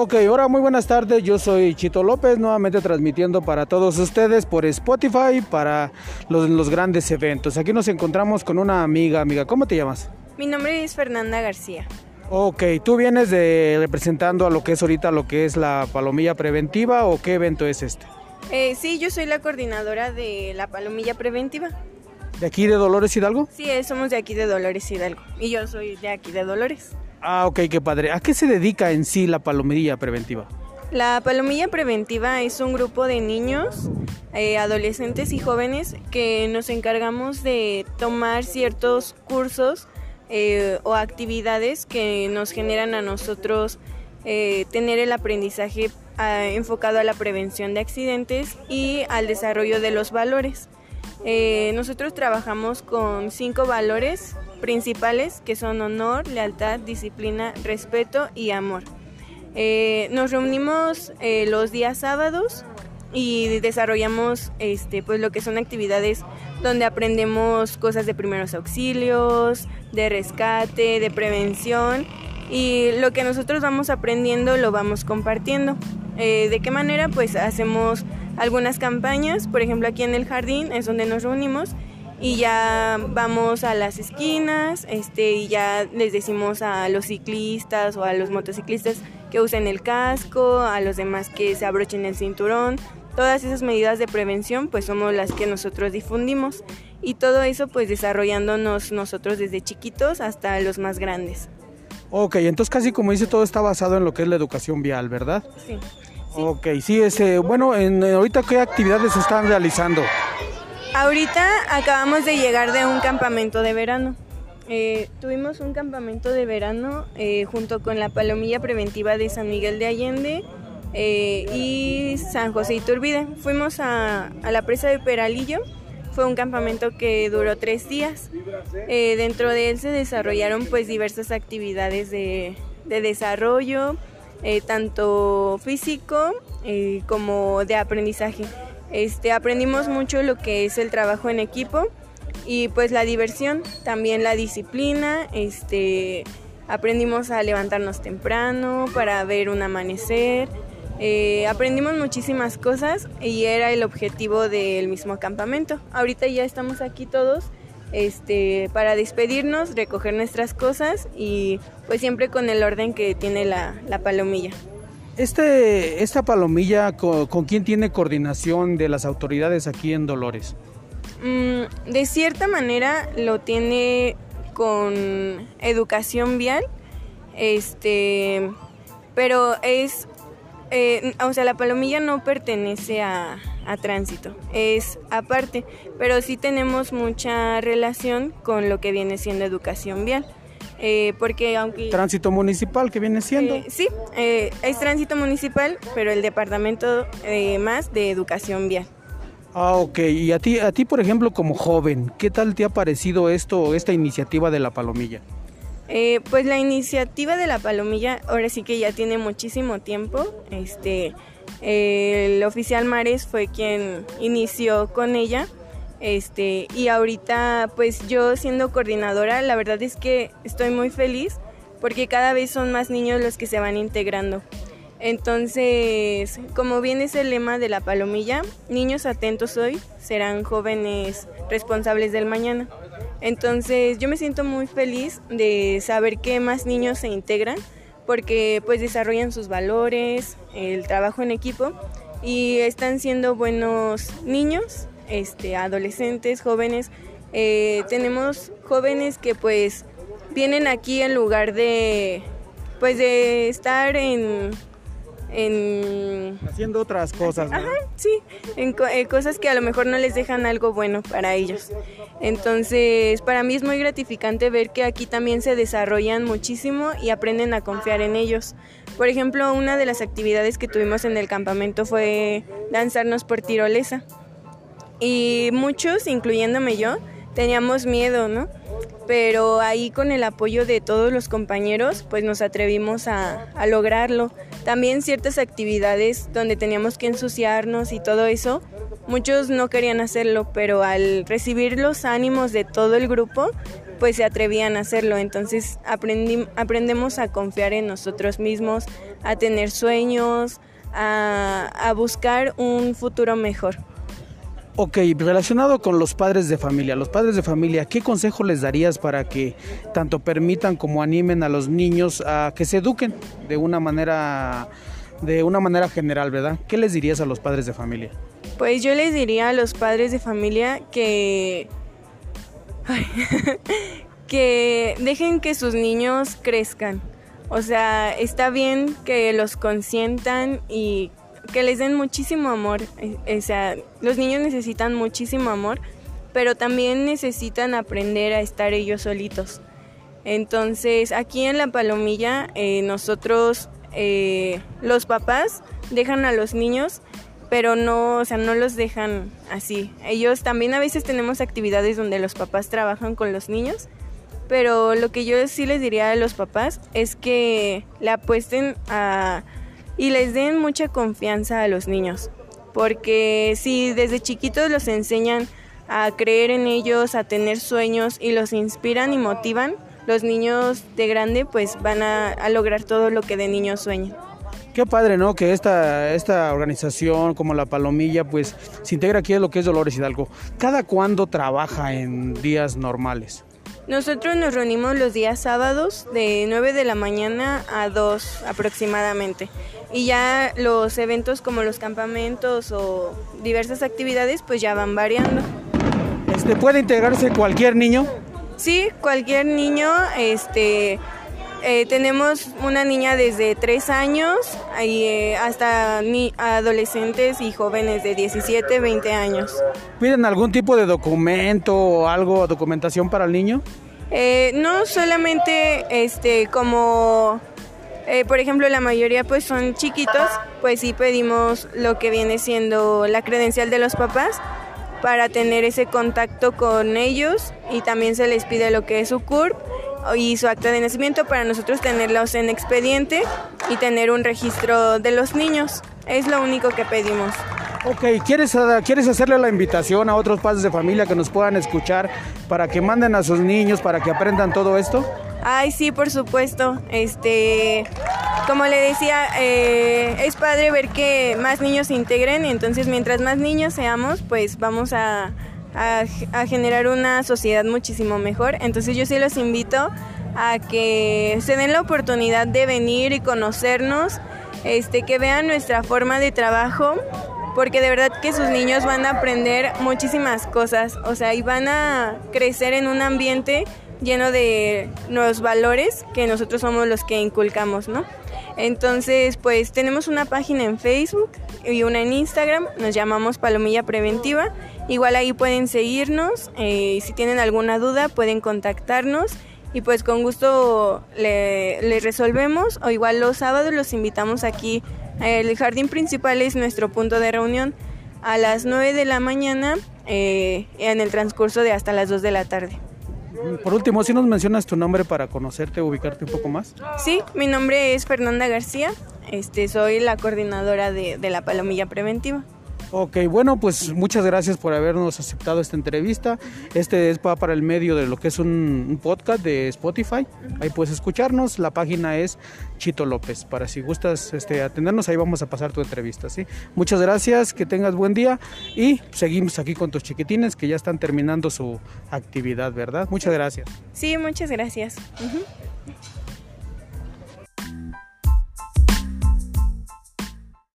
Ok, ahora muy buenas tardes, yo soy Chito López, nuevamente transmitiendo para todos ustedes por Spotify para los, los grandes eventos. Aquí nos encontramos con una amiga, amiga, ¿cómo te llamas? Mi nombre es Fernanda García. Ok, ¿tú vienes de representando a lo que es ahorita lo que es la palomilla preventiva o qué evento es este? Eh, sí, yo soy la coordinadora de la palomilla preventiva. ¿De aquí de Dolores Hidalgo? Sí, eh, somos de aquí de Dolores Hidalgo. Y yo soy de aquí de Dolores. Ah, ok, qué padre. ¿A qué se dedica en sí la palomilla preventiva? La palomilla preventiva es un grupo de niños, eh, adolescentes y jóvenes que nos encargamos de tomar ciertos cursos eh, o actividades que nos generan a nosotros eh, tener el aprendizaje ah, enfocado a la prevención de accidentes y al desarrollo de los valores. nosotros trabajamos con cinco valores principales que son honor, lealtad, disciplina, respeto y amor. Eh, nos reunimos eh, los días sábados y desarrollamos este, pues, lo que son actividades donde aprendemos cosas de primeros auxilios, de rescate, de prevención y lo que nosotros vamos aprendiendo lo vamos compartiendo. Eh, ¿De qué manera? Pues hacemos algunas campañas, por ejemplo aquí en el jardín es donde nos reunimos y ya vamos a las esquinas este, y ya les decimos a los ciclistas o a los motociclistas que usen el casco, a los demás que se abrochen el cinturón. Todas esas medidas de prevención pues somos las que nosotros difundimos y todo eso pues desarrollándonos nosotros desde chiquitos hasta los más grandes. Ok, entonces casi como dice todo está basado en lo que es la educación vial, ¿verdad? Sí. Ok, sí, ese, bueno, en, ahorita qué actividades se están realizando. Ahorita acabamos de llegar de un campamento de verano. Eh, tuvimos un campamento de verano eh, junto con la Palomilla Preventiva de San Miguel de Allende eh, y San José Iturbide. Fuimos a, la presa de Peralillo. Fue un campamento que duró tres días. dentro de él se desarrollaron pues diversas actividades de, de desarrollo, tanto físico como de aprendizaje. Este, aprendimos mucho lo que es el trabajo en equipo y pues la diversión, también la disciplina, este, aprendimos a levantarnos temprano para ver un amanecer, eh, aprendimos muchísimas cosas y era el objetivo del mismo campamento. Ahorita ya estamos aquí todos este, para despedirnos, recoger nuestras cosas y pues siempre con el orden que tiene la palomilla. Este, esta palomilla, ¿con, quién tiene coordinación de las autoridades aquí en Dolores? Mm, de cierta manera lo tiene con educación vial, este, pero es, eh, o sea, la palomilla no pertenece a, a tránsito, es aparte, pero sí tenemos mucha relación con lo que viene siendo educación vial. Eh, porque aunque... Tránsito municipal que viene siendo. Eh, sí, eh, es tránsito municipal, pero el departamento más de educación vial. Ah, ok. Y a ti, a ti, por ejemplo, como joven, ¿qué tal te ha parecido esto, esta iniciativa de la Palomilla? pues la iniciativa de la Palomilla ahora sí que ya tiene muchísimo tiempo. Este, el oficial Mares fue quien inició con ella este, y ahorita, pues yo siendo coordinadora, la verdad es que estoy muy feliz porque cada vez son más niños los que se van integrando. Entonces, como bien es el lema de la palomilla, niños atentos hoy serán jóvenes responsables del mañana. Entonces, yo me siento muy feliz de saber que más niños se integran porque pues desarrollan sus valores, el trabajo en equipo y están siendo buenos niños este, adolescentes, jóvenes. Eh, tenemos jóvenes que pues vienen aquí en lugar de pues de estar en haciendo otras cosas Ajá, sí en eh, cosas que a lo mejor no les dejan algo bueno para ellos. Entonces para mí es muy gratificante ver que aquí también se desarrollan muchísimo y aprenden a confiar en ellos. Por ejemplo una de las actividades que tuvimos en el campamento fue lanzarnos por tirolesa y muchos, incluyéndome yo, teníamos miedo, ¿no? Pero ahí con el apoyo de todos los compañeros, pues nos atrevimos a, a lograrlo. También ciertas actividades donde teníamos que ensuciarnos y todo eso, muchos no querían hacerlo, pero al recibir los ánimos de todo el grupo, pues se atrevían a hacerlo. Entonces aprendemos a confiar en nosotros mismos, a tener sueños, a, a buscar un futuro mejor. Ok, relacionado con los padres de familia, los padres de familia, ¿qué consejo les darías para que tanto permitan como animen a los niños a que se eduquen de una manera de una manera general, ¿verdad? ¿Qué les dirías a los padres de familia? Pues yo les diría a los padres de familia que que dejen que sus niños crezcan. O sea, está bien que los consientan y que les den muchísimo amor. Eh, o sea, los niños necesitan muchísimo amor, pero también necesitan aprender a estar ellos solitos. Entonces, aquí en La Palomilla, eh, nosotros, eh, los papás, dejan a los niños, pero no, o sea, no los dejan así. Ellos también a veces tenemos actividades donde los papás trabajan con los niños, pero lo que yo sí les diría a los papás es que le apuesten a y les den mucha confianza a los niños, porque si desde chiquitos los enseñan a creer en ellos, a tener sueños y los inspiran y motivan, los niños de grande pues van a, lograr todo lo que de niños sueñan. Qué padre, ¿no? Que esta, esta organización como la Palomilla pues se integra aquí en lo que es Dolores Hidalgo. ¿Cada cuándo trabaja en días normales? Nosotros nos reunimos los días sábados de 9 de la mañana a 2 aproximadamente. Y ya los eventos como los campamentos o diversas actividades pues ya van variando. Este, ¿Puede integrarse cualquier niño? Sí, cualquier niño. Este, eh, tenemos una niña desde 3 años eh, hasta adolescentes y jóvenes de 17, 20 años. ¿Piden algún tipo de documento o algo, documentación para el niño? Eh, no solamente este como por ejemplo, la mayoría pues son chiquitos, pues sí pedimos lo que viene siendo la credencial de los papás para tener ese contacto con ellos y también se les pide lo que es su CURP y su acta de nacimiento para nosotros tenerlos en expediente y tener un registro de los niños. Es lo único que pedimos. Ok, ¿quieres, ¿quieres hacerle la invitación a otros padres de familia que nos puedan escuchar para que manden a sus niños para que aprendan todo esto? Ay, sí, por supuesto. Este, como le decía, eh, es padre ver que más niños se integren. Entonces, mientras más niños seamos, pues vamos a, a, generar una sociedad muchísimo mejor. Entonces, yo sí los invito a que se den la oportunidad de venir y conocernos, este, que vean nuestra forma de trabajo porque de verdad que sus niños van a aprender muchísimas cosas, o sea, y van a crecer en un ambiente lleno de nuevos valores que nosotros somos los que inculcamos, ¿no? Entonces, pues tenemos una página en Facebook y una en Instagram, nos llamamos Palomilla Preventiva. Igual ahí pueden seguirnos, eh, si tienen alguna duda pueden contactarnos y pues con gusto le, resolvemos o igual los sábados los invitamos aquí. El jardín principal es nuestro punto de reunión a las 9 de la mañana eh, en el transcurso de hasta las 2 de la tarde. Por último, si nos mencionas tu nombre para conocerte, ubicarte un poco más. Sí, mi nombre es Fernanda García. Este, soy la coordinadora de la Palomilla Preventiva. Ok, bueno, pues muchas gracias por habernos aceptado esta entrevista. Este es para el medio de lo que es un, podcast de Spotify. Ahí puedes escucharnos. La página es Chito López. Para si gustas este, atendernos, ahí vamos a pasar tu entrevista. ¿sí? Muchas gracias, que tengas buen día y seguimos aquí con tus chiquitines que ya están terminando su actividad, ¿verdad? Muchas gracias. Sí, muchas gracias.